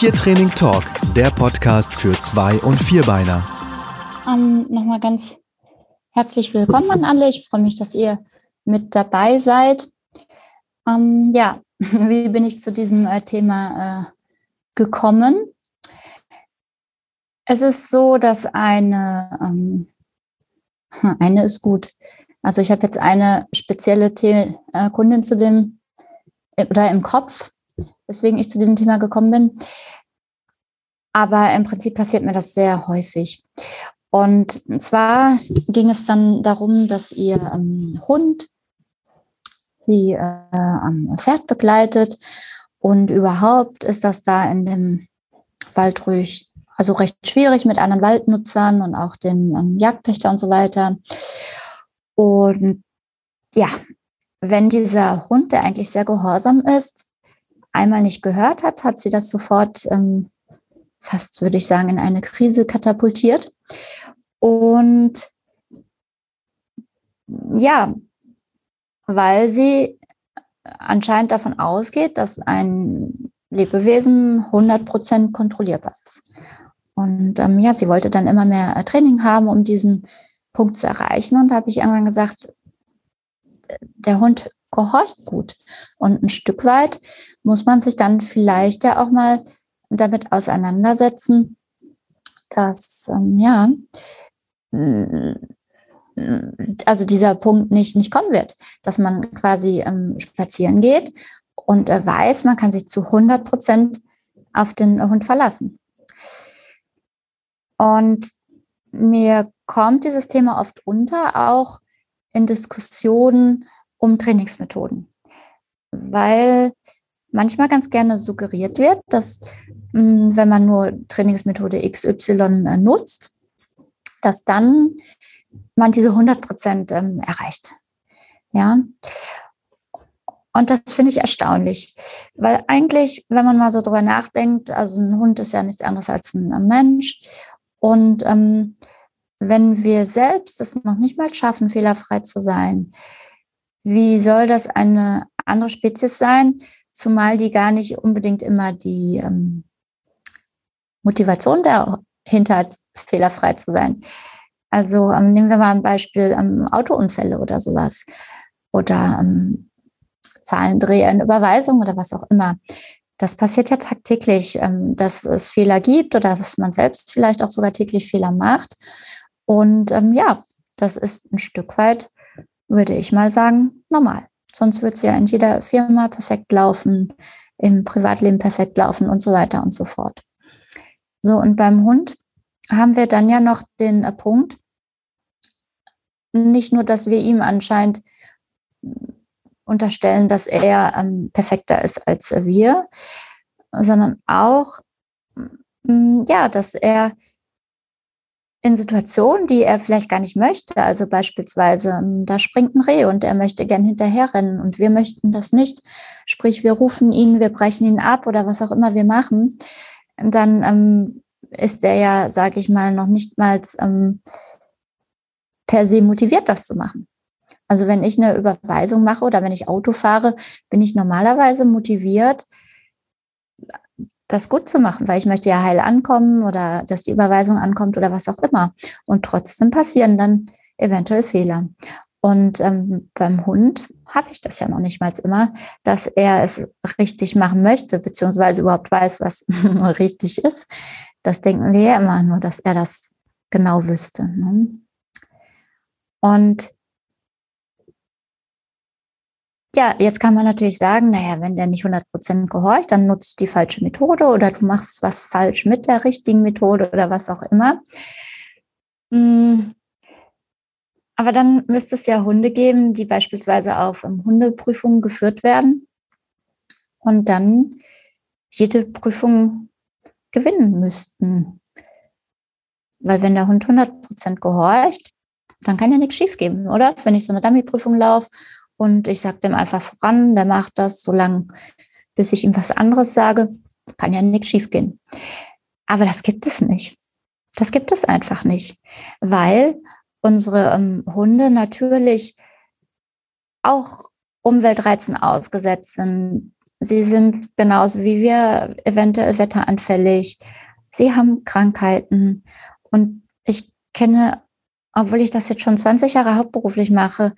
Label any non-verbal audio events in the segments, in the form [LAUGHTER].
Tiertraining Talk, der Podcast für Zwei- und Vierbeiner. Ähm, Nochmal ganz herzlich willkommen an alle. Ich freue mich, dass ihr mit dabei seid. Ähm, ja, [LAUGHS] wie bin ich zu diesem äh, Thema äh, gekommen? Es ist so, dass eine, ähm, [LAUGHS] eine ist gut. Also ich habe jetzt eine spezielle The äh, Kundin zu dem oder im Kopf, weswegen ich zu dem Thema gekommen bin. Aber im Prinzip passiert mir das sehr häufig. Und zwar ging es dann darum, dass ihr ähm, Hund sie äh, am Pferd begleitet und überhaupt ist das da in dem Wald ruhig, also recht schwierig mit anderen Waldnutzern und auch dem ähm, Jagdpächter und so weiter. Und ja, wenn dieser Hund, der eigentlich sehr gehorsam ist, einmal nicht gehört hat, hat sie das sofort ähm, fast, würde ich sagen, in eine Krise katapultiert. Und ja, weil sie anscheinend davon ausgeht, dass ein Lebewesen 100% kontrollierbar ist. Und ähm, ja, sie wollte dann immer mehr äh, Training haben, um diesen Punkt zu erreichen. Und da habe ich irgendwann gesagt, der Hund gehorcht gut. Und ein Stück weit muss man sich dann vielleicht ja auch mal damit auseinandersetzen, dass, ähm, ja, mm, also dieser Punkt nicht, nicht kommen wird, dass man quasi ähm, spazieren geht und äh, weiß, man kann sich zu 100 Prozent auf den Hund verlassen. Und mir kommt dieses Thema oft unter, auch in Diskussionen um Trainingsmethoden, weil manchmal ganz gerne suggeriert wird, dass hm, wenn man nur Trainingsmethode XY nutzt, dass dann man diese 100 Prozent ähm, erreicht. Ja. Und das finde ich erstaunlich, weil eigentlich, wenn man mal so drüber nachdenkt, also ein Hund ist ja nichts anderes als ein, ein Mensch. Und ähm, wenn wir selbst es noch nicht mal schaffen, fehlerfrei zu sein, wie soll das eine andere Spezies sein, zumal die gar nicht unbedingt immer die ähm, Motivation dahinter hat, fehlerfrei zu sein. Also ähm, nehmen wir mal ein Beispiel ähm, Autounfälle oder sowas oder ähm, Zahlendreher Überweisung oder was auch immer. Das passiert ja tagtäglich, ähm, dass es Fehler gibt oder dass man selbst vielleicht auch sogar täglich Fehler macht. Und ähm, ja, das ist ein Stück weit, würde ich mal sagen, normal. Sonst wird es ja in jeder Firma perfekt laufen, im Privatleben perfekt laufen und so weiter und so fort. So, und beim Hund haben wir dann ja noch den äh, Punkt, nicht nur, dass wir ihm anscheinend unterstellen, dass er ähm, perfekter ist als wir, sondern auch, mm, ja, dass er in Situationen, die er vielleicht gar nicht möchte. Also beispielsweise, ähm, da springt ein Reh und er möchte gern hinterherrennen und wir möchten das nicht. Sprich, wir rufen ihn, wir brechen ihn ab oder was auch immer wir machen. Dann ähm, ist er ja, sage ich mal, noch nicht mal ähm, per se motiviert, das zu machen. Also wenn ich eine Überweisung mache oder wenn ich Auto fahre, bin ich normalerweise motiviert, das gut zu machen, weil ich möchte ja heil ankommen oder dass die Überweisung ankommt oder was auch immer. Und trotzdem passieren dann eventuell Fehler. Und ähm, beim Hund habe ich das ja noch nicht mal immer, dass er es richtig machen möchte, beziehungsweise überhaupt weiß, was [LAUGHS] richtig ist. Das denken wir ja immer nur, dass er das genau wüsste. Ne? Und ja, jetzt kann man natürlich sagen, naja, wenn der nicht 100% gehorcht, dann nutzt die falsche Methode oder du machst was falsch mit der richtigen Methode oder was auch immer. Hm. Aber dann müsste es ja Hunde geben, die beispielsweise auf um, Hundeprüfungen geführt werden und dann jede Prüfung gewinnen müssten. Weil wenn der Hund 100% gehorcht, dann kann ja nichts schiefgehen, oder? Wenn ich so eine Dummy-Prüfung laufe und ich sage dem einfach voran, der macht das so lange, bis ich ihm was anderes sage, kann ja nichts schiefgehen. Aber das gibt es nicht. Das gibt es einfach nicht, weil unsere ähm, Hunde natürlich auch Umweltreizen ausgesetzt sind. Sie sind genauso wie wir eventuell wetteranfällig. Sie haben Krankheiten. Und ich kenne, obwohl ich das jetzt schon 20 Jahre hauptberuflich mache,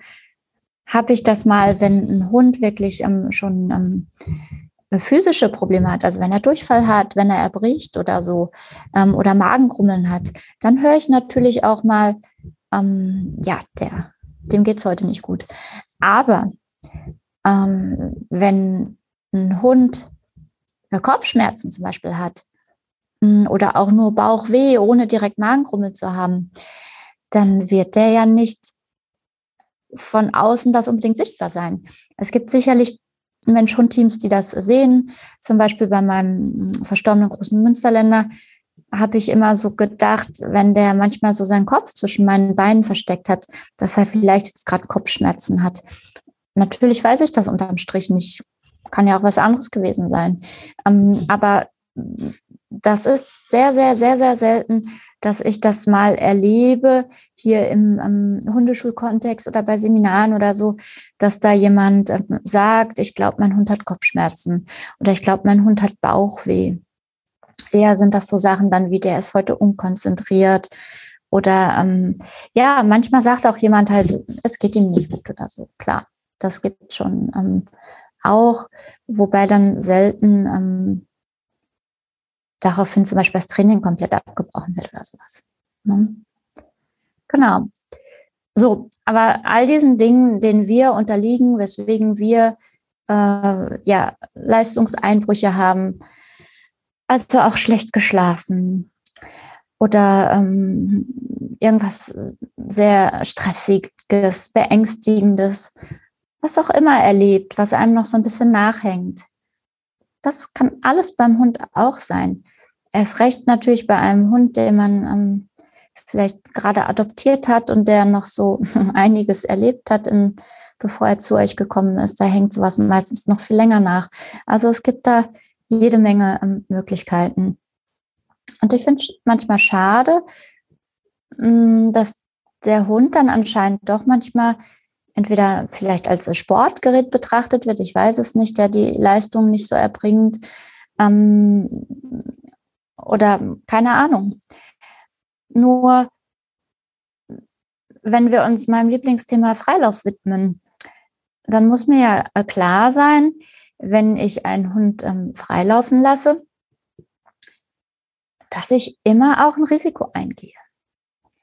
habe ich das mal, wenn ein Hund wirklich ähm, schon ähm, physische Probleme hat, also wenn er Durchfall hat, wenn er erbricht oder so ähm, oder Magengrummeln hat, dann höre ich natürlich auch mal, ähm, ja, der, dem geht's heute nicht gut. Aber ähm, wenn ein Hund Kopfschmerzen zum Beispiel hat mm, oder auch nur Bauchweh, ohne direkt Magengrummel zu haben, dann wird der ja nicht von außen das unbedingt sichtbar sein. Es gibt sicherlich Mensch-Hund-Teams, die das sehen. Zum Beispiel bei meinem verstorbenen großen Münsterländer habe ich immer so gedacht, wenn der manchmal so seinen Kopf zwischen meinen Beinen versteckt hat, dass er vielleicht jetzt gerade Kopfschmerzen hat. Natürlich weiß ich das unterm Strich nicht. Kann ja auch was anderes gewesen sein. Ähm, aber das ist sehr, sehr, sehr, sehr selten, dass ich das mal erlebe, hier im ähm, Hundeschulkontext oder bei Seminaren oder so, dass da jemand äh, sagt, ich glaube, mein Hund hat Kopfschmerzen oder ich glaube, mein Hund hat Bauchweh. Eher sind das so Sachen dann wie, der ist heute unkonzentriert oder ähm, ja, manchmal sagt auch jemand halt, es geht ihm nicht gut oder so. Klar, das gibt schon ähm, auch, wobei dann selten ähm, daraufhin zum Beispiel das Training komplett abgebrochen wird oder sowas. Ne? Genau. So, aber all diesen Dingen, denen wir unterliegen, weswegen wir äh, ja Leistungseinbrüche haben, also auch schlecht geschlafen oder ähm, irgendwas sehr stressiges, beängstigendes, was auch immer erlebt, was einem noch so ein bisschen nachhängt. Das kann alles beim Hund auch sein. Erst recht natürlich bei einem Hund, den man ähm, vielleicht gerade adoptiert hat und der noch so [LAUGHS] einiges erlebt hat, in, bevor er zu euch gekommen ist. Da hängt sowas meistens noch viel länger nach. Also es gibt da jede Menge ähm, Möglichkeiten. Und ich finde es manchmal schade, mh, mm, dass der Hund dann anscheinend doch manchmal entweder vielleicht als Sportgerät betrachtet wird, ich weiß es nicht, der die Leistung nicht so erbringt, ähm, oder keine Ahnung. Nur wenn wir uns meinem Lieblingsthema Freilauf widmen, dann muss mir ja klar sein, wenn ich einen Hund ähm, freilaufen lasse, dass ich immer auch ein Risiko eingehe.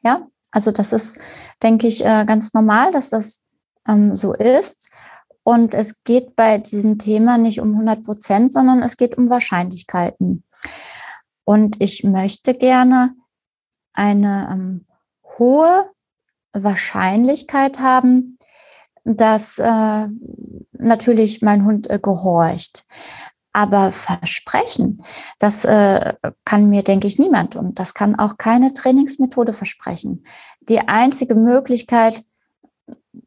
Ja, also das ist, denke ich, äh, ganz normal, dass das ähm, so ist. Und es geht bei diesem Thema nicht um 100 Prozent, sondern es geht um Wahrscheinlichkeiten. Und ich möchte gerne eine ähm, hohe Wahrscheinlichkeit haben, dass äh, natürlich mein Hund äh, gehorcht. Aber versprechen, das äh, kann mir, denke ich, niemand und das kann auch keine Trainingsmethode versprechen. Die einzige Möglichkeit,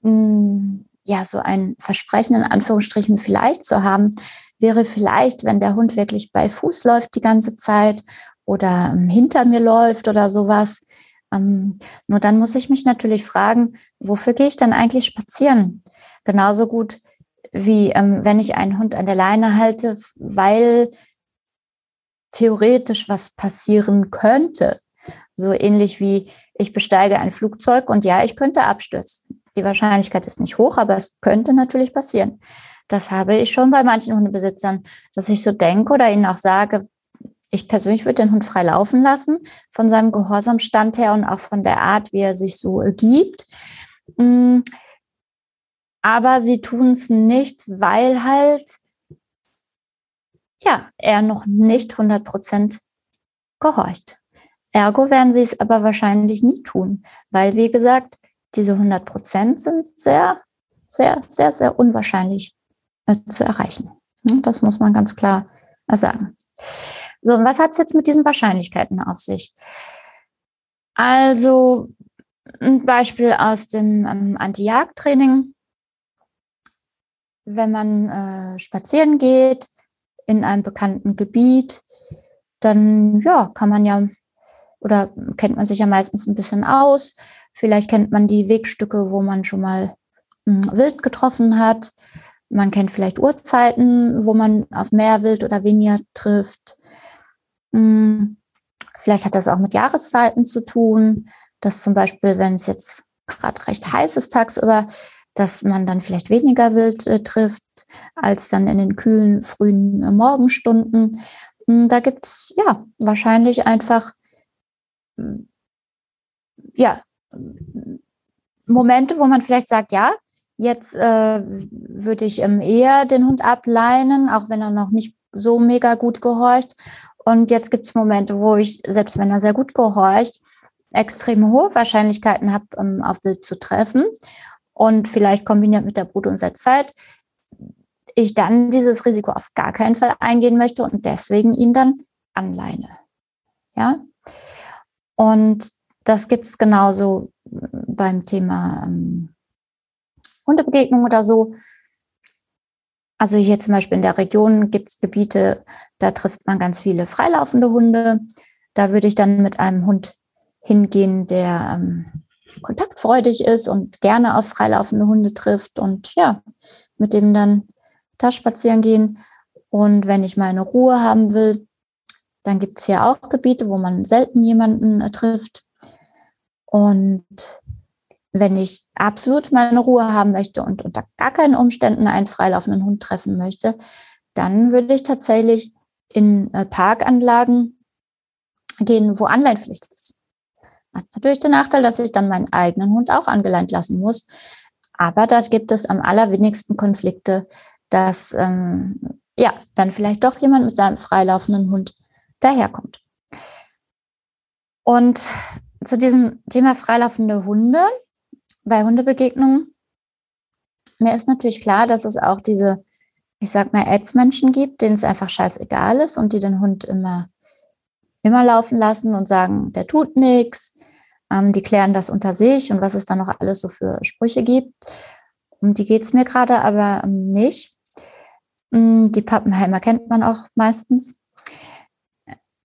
mh, hm, ja, so ein Versprechen in Anführungsstrichen vielleicht zu haben, wäre vielleicht, wenn der Hund wirklich bei Fuß läuft die ganze Zeit oder ähm, hinter mir läuft oder sowas. Ähm, nur dann muss ich mich natürlich fragen, wofür gehe ich dann eigentlich spazieren? Genauso gut wie ähm, wenn ich einen Hund an der Leine halte, weil theoretisch was passieren könnte. So ähnlich wie ich besteige ein Flugzeug und ja, ich könnte abstürzen. Die Wahrscheinlichkeit ist nicht hoch, aber es könnte natürlich passieren. Das habe ich schon bei manchen Hundebesitzern, dass ich so denke oder ihnen auch sage, ich persönlich würde den Hund frei laufen lassen, von seinem Gehorsamstand her und auch von der Art, wie er sich so gibt. Mm, aber sie tun es nicht, weil halt, ja, er noch nicht 100 Prozent gehorcht. Ergo werden sie es aber wahrscheinlich nie tun, weil, wie gesagt, diese 100 Prozent sind sehr, sehr, sehr, sehr unwahrscheinlich äh, zu erreichen. Das muss man ganz klar sagen. So, und was hat es jetzt mit diesen Wahrscheinlichkeiten auf sich? Also, ein Beispiel aus dem ähm, Anti-Jagd-Training. Wenn man äh, spazieren geht in einem bekannten Gebiet, dann ja, kann man ja oder kennt man sich ja meistens ein bisschen aus. Vielleicht kennt man die Wegstücke, wo man schon mal hm, wild getroffen hat. Man kennt vielleicht Uhrzeiten, wo man auf mehr Wild oder weniger trifft. Hm, vielleicht hat das auch mit Jahreszeiten zu tun, dass zum Beispiel, wenn es jetzt gerade recht heiß ist tagsüber, dass man dann vielleicht weniger Wild äh, trifft als dann in den kühlen, frühen äh, Morgenstunden. Hm, da gibt es ja wahrscheinlich einfach ja Momente, wo man vielleicht sagt, ja, Jetzt äh, würde ich ähm, eher den Hund ableinen, auch wenn er noch nicht so mega gut gehorcht. Und jetzt gibt es Momente, wo ich, selbst wenn er sehr gut gehorcht, extrem hohe Wahrscheinlichkeiten habe, ähm, auf Wild zu treffen. Und vielleicht kombiniert mit der Brut- und Setzzeit, ich dann dieses Risiko auf gar keinen Fall eingehen möchte und deswegen ihn dann anleine. Ja. Und das gibt es genauso beim Thema ähm, Hundebegegnung oder so. Also hier zum Beispiel in der Region gibt es Gebiete, da trifft man ganz viele freilaufende Hunde. Da würde ich dann mit einem Hund hingehen, der ähm, kontaktfreudig ist und gerne auf freilaufende Hunde trifft und ja, mit dem dann da spazieren gehen. Und wenn ich meine Ruhe haben will, dann gibt es hier auch Gebiete, wo man selten jemanden äh, trifft. Und wenn ich absolut meine Ruhe haben möchte und unter gar keinen Umständen einen freilaufenden Hund treffen möchte, dann würde ich tatsächlich in äh, Parkanlagen gehen, wo Anleinpflicht ist. Hat natürlich den Nachteil, dass ich dann meinen eigenen Hund auch angeleint lassen muss. Aber da gibt es am allerwenigsten Konflikte, dass ähm, ja dann vielleicht doch jemand mit seinem freilaufenden Hund daherkommt. Und zu diesem Thema freilaufende Hunde bei Hundebegegnungen. Mir ist natürlich klar, dass es auch diese, ich sag mal, Ads-Menschen gibt, denen es einfach scheißegal ist und die den Hund immer, immer laufen lassen und sagen, der tut nichts. Ähm, die klären das unter sich und was es da noch alles so für Sprüche gibt. Um die geht es mir gerade aber ähm, nicht. Ähm, die Pappenheimer kennt man auch meistens.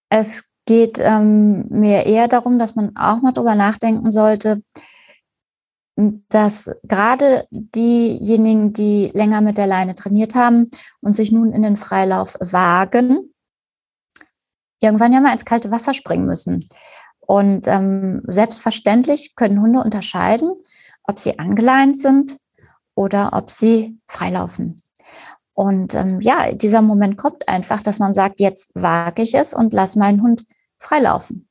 Es geht ähm, mir eher darum, dass man auch mal drüber nachdenken sollte, dass gerade diejenigen, die länger mit der Leine trainiert haben und sich nun in den Freilauf wagen, irgendwann ja mal ins kalte Wasser springen müssen. Und ähm, selbstverständlich können Hunde unterscheiden, ob sie angeleint sind oder ob sie freilaufen. Und ähm, ja, dieser Moment kommt einfach, dass man sagt, jetzt wage ich es und lass meinen Hund freilaufen.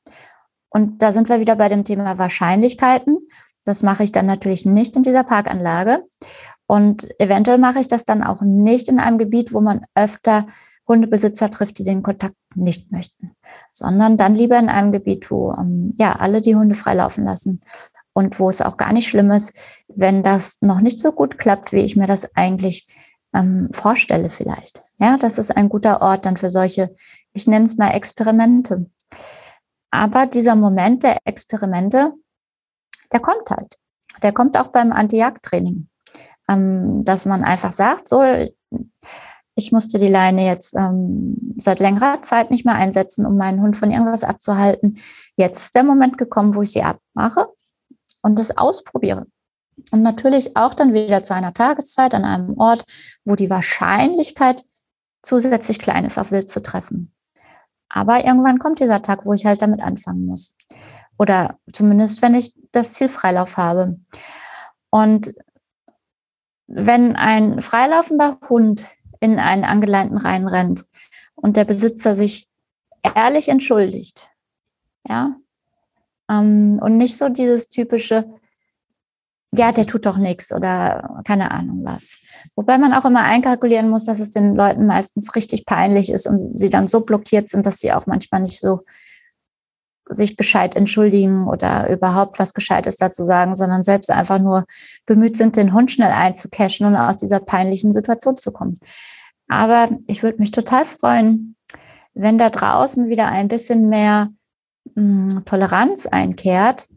Und da sind wir wieder bei dem Thema Wahrscheinlichkeiten. Das mache ich dann natürlich nicht in dieser Parkanlage. Und eventuell mache ich das dann auch nicht in einem Gebiet, wo man öfter Hundebesitzer trifft, die den Kontakt nicht möchten, sondern dann lieber in einem Gebiet, wo ähm, ja alle die Hunde freilaufen lassen und wo es auch gar nicht schlimm ist, wenn das noch nicht so gut klappt, wie ich mir das eigentlich ähm, vorstelle vielleicht. Ja, das ist ein guter Ort dann für solche, ich nenne es mal Experimente. Aber dieser Moment der Experimente, der kommt halt. Der kommt auch beim Anti-Jagd-Training. Ähm, dass man einfach sagt, so, ich musste die Leine jetzt ähm, seit längerer Zeit nicht mehr einsetzen, um meinen Hund von irgendwas abzuhalten. Jetzt ist der Moment gekommen, wo ich sie abmache und das ausprobiere. Und natürlich auch dann wieder zu einer Tageszeit an einem Ort, wo die Wahrscheinlichkeit zusätzlich klein ist, auf Wild zu treffen. Aber irgendwann kommt dieser Tag, wo ich halt damit anfangen muss. Oder zumindest, wenn ich das Ziel Freilauf habe. Und wenn ein freilaufender Hund in einen Angeleinten reinrennt und der Besitzer sich ehrlich entschuldigt, ja, ähm, und nicht so dieses typische, ja, der tut doch nichts oder keine Ahnung was. Wobei man auch immer einkalkulieren muss, dass es den Leuten meistens richtig peinlich ist und sie dann so blockiert sind, dass sie auch manchmal nicht so sich gescheit entschuldigen oder überhaupt was Gescheites dazu sagen, sondern selbst einfach nur bemüht sind, den Hund schnell einzucashen und aus dieser peinlichen Situation zu kommen. Aber ich würde mich total freuen, wenn da draußen wieder ein bisschen mehr mh, hm, Toleranz einkehrt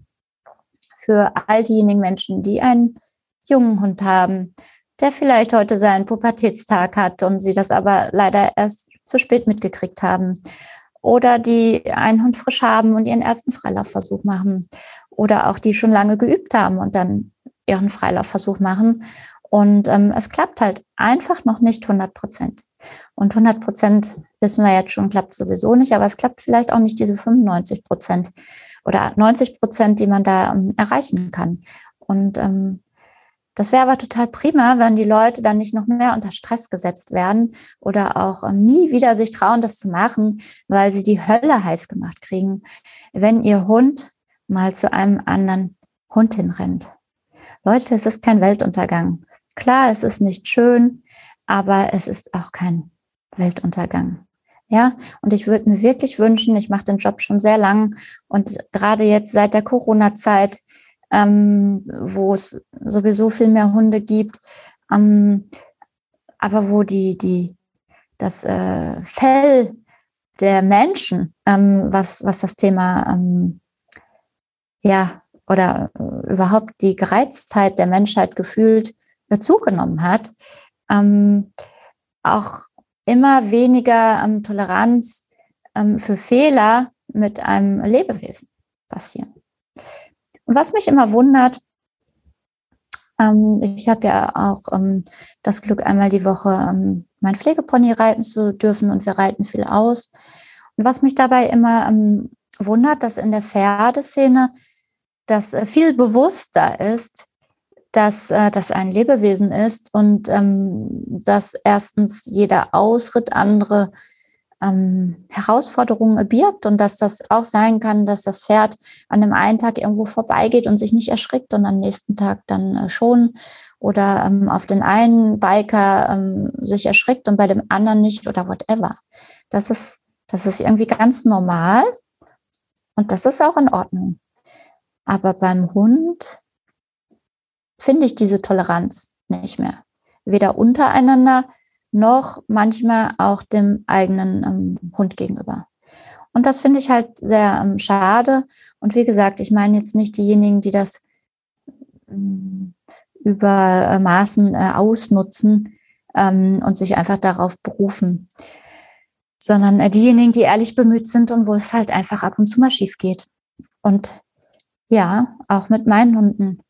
für all diejenigen Menschen, die einen jungen Hund haben, der vielleicht heute seinen Pubertätstag hat und sie das aber leider erst zu spät mitgekriegt haben. Oder die einen Hund frisch haben und ihren ersten Freilaufversuch machen. Oder auch die schon lange geübt haben und dann ihren Freilaufversuch machen. Und ähm, es klappt halt einfach noch nicht 100 Prozent. Und 100 Prozent wissen wir jetzt schon, klappt sowieso nicht, aber es klappt vielleicht auch nicht diese 95 Prozent oder 90 Prozent, die man da ähm, erreichen kann. Und ähm, das wäre aber total prima, wenn die Leute dann nicht noch mehr unter Stress gesetzt werden oder auch ähm, nie wieder sich trauen, das zu machen, weil sie die Hölle heiß gemacht kriegen, wenn ihr Hund mal zu einem anderen Hund hinrennt. Leute, es ist kein Weltuntergang. Klar, es ist nicht schön, aber es ist auch kein Weltuntergang. Ja, und ich würde mir wirklich wünschen, ich mache den Job schon sehr lang. Und gerade jetzt seit der Corona-Zeit, ähm, wo es sowieso viel mehr Hunde gibt, ähm, aber wo die, die, das äh, Fell der Menschen, ähm, was, was das Thema, ähm, ja, oder äh, überhaupt die Gereiztheit der Menschheit gefühlt äh, zugenommen hat, ähm, auch immer weniger ähm, Toleranz ähm, für Fehler mit einem Lebewesen passieren. Und was mich immer wundert, ähm, ich habe ja auch ähm, das Glück, einmal die Woche ähm, mein Pflegepony reiten zu dürfen und wir reiten viel aus. Und was mich dabei immer ähm, wundert, dass in der Pferdeszene das äh, viel bewusster ist, dass äh, das ein Lebewesen ist und ähm, dass erstens jeder Ausritt andere ähm, Herausforderungen birgt und dass das auch sein kann, dass das Pferd an dem einen Tag irgendwo vorbeigeht und sich nicht erschrickt und am nächsten Tag dann äh, schon oder ähm, auf den einen Biker ähm, sich erschrickt und bei dem anderen nicht oder whatever. Das ist, das ist irgendwie ganz normal und das ist auch in Ordnung. Aber beim Hund finde ich diese Toleranz nicht mehr. Weder untereinander noch manchmal auch dem eigenen ähm, Hund gegenüber. Und das finde ich halt sehr ähm, schade. Und wie gesagt, ich meine jetzt nicht diejenigen, die das ähm, übermaßen äh, ausnutzen ähm, und sich einfach darauf berufen, sondern äh, diejenigen, die ehrlich bemüht sind und wo es halt einfach ab und zu mal schief geht. Und ja, auch mit meinen Hunden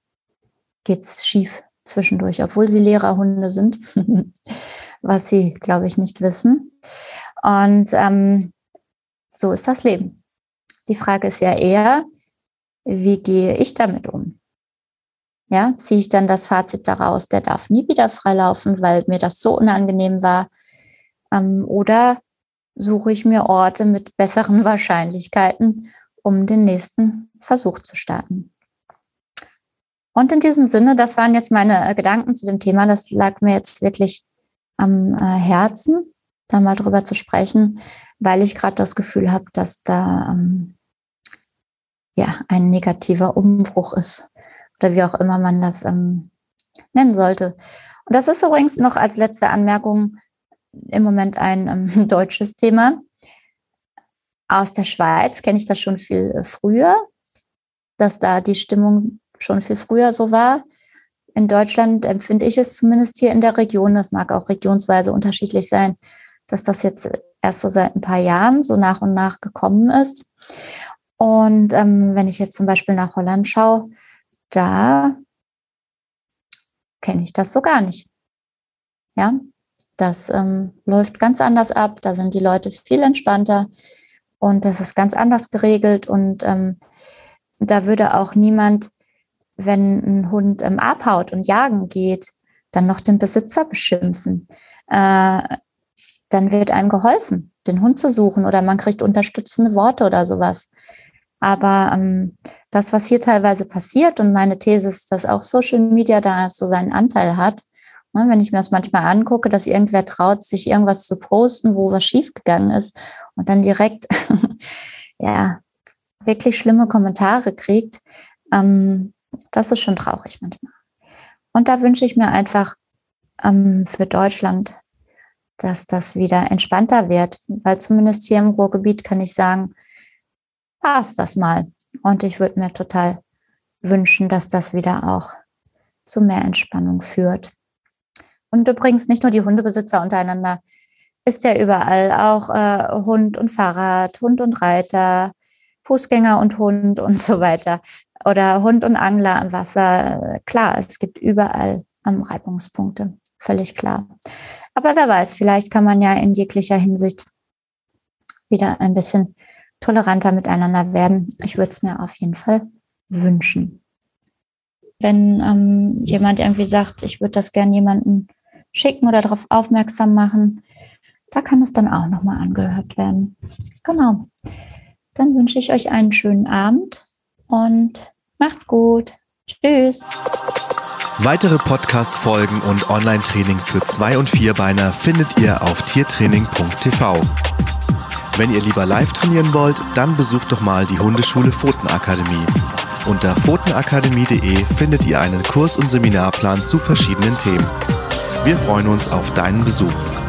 geht's schief zwischendurch, obwohl sie Lehrerhunde sind, [LAUGHS] was sie, glaube ich, nicht wissen. Und ähm, so ist das Leben. Die Frage ist ja eher, wie gehe ich damit um? Ja, ziehe ich dann das Fazit daraus, der darf nie wieder freilaufen, weil mir das so unangenehm war? Ähm, oder suche ich mir Orte mit besseren [LAUGHS] Wahrscheinlichkeiten, um den nächsten Versuch zu starten? Und in diesem Sinne, das waren jetzt meine äh, Gedanken zu dem Thema. Das lag mir jetzt wirklich am äh, Herzen, da mal drüber zu sprechen, weil ich gerade das Gefühl habe, dass da ähm, ja ein negativer Umbruch ist oder wie auch immer man das ähm, nennen sollte. Und das ist übrigens noch als letzte Anmerkung im Moment ein ähm, [LAUGHS] deutsches Thema. Aus der Schweiz kenne ich das schon viel äh, früher, dass da die Stimmung schon viel früher so war. In Deutschland empfinde ich es zumindest hier in der Region, das mag auch regionsweise unterschiedlich sein, dass das jetzt erst so seit ein paar Jahren so nach und nach gekommen ist. Und ähm, wenn ich jetzt zum Beispiel nach Holland schaue, da kenne ich das so gar nicht. Ja, das ähm, läuft ganz anders ab. Da sind die Leute viel entspannter und das ist ganz anders geregelt. Und ähm, da würde auch niemand wenn ein Hund ähm, abhaut und jagen geht, dann noch den Besitzer beschimpfen. Äh, dann wird einem geholfen, den Hund zu suchen oder man kriegt unterstützende Worte oder sowas. Aber ähm, das, was hier teilweise passiert, und meine These ist, dass auch Social Media da so seinen Anteil hat, ne, wenn ich mir das manchmal angucke, dass irgendwer traut, sich irgendwas zu posten, wo was schiefgegangen ist und dann direkt, [LAUGHS] ja, wirklich schlimme Kommentare kriegt, ähm, das ist schon traurig manchmal. Und da wünsche ich mir einfach ähm, für Deutschland, dass das wieder entspannter wird, weil zumindest hier im Ruhrgebiet kann ich sagen, war es das mal. Und ich würde mir total wünschen, dass das wieder auch zu mehr Entspannung führt. Und übrigens nicht nur die Hundebesitzer untereinander, ist ja überall auch äh, Hund und Fahrrad, Hund und Reiter, Fußgänger und Hund und so weiter oder Hund und Angler am Wasser. Klar, es gibt überall ähm, Reibungspunkte. Völlig klar. Aber wer weiß, vielleicht kann man ja in jeglicher Hinsicht wieder ein bisschen toleranter miteinander werden. Ich würde es mir auf jeden Fall wünschen. Wenn ähm, jemand irgendwie sagt, ich würde das gerne jemanden schicken oder darauf aufmerksam machen, da kann es dann auch nochmal angehört werden. Genau. Dann wünsche ich euch einen schönen Abend und macht's gut. Tschüss. Weitere Podcast-Folgen und Online-Training für Zwei- und Vierbeiner findet ihr auf tiertraining.tv. Wenn ihr lieber live trainieren wollt, dann besucht doch mal die Hundeschule Pfotenakademie. Unter pfotenakademie.de findet ihr einen Kurs- und Seminarplan zu verschiedenen Themen. Wir freuen uns auf deinen Besuch.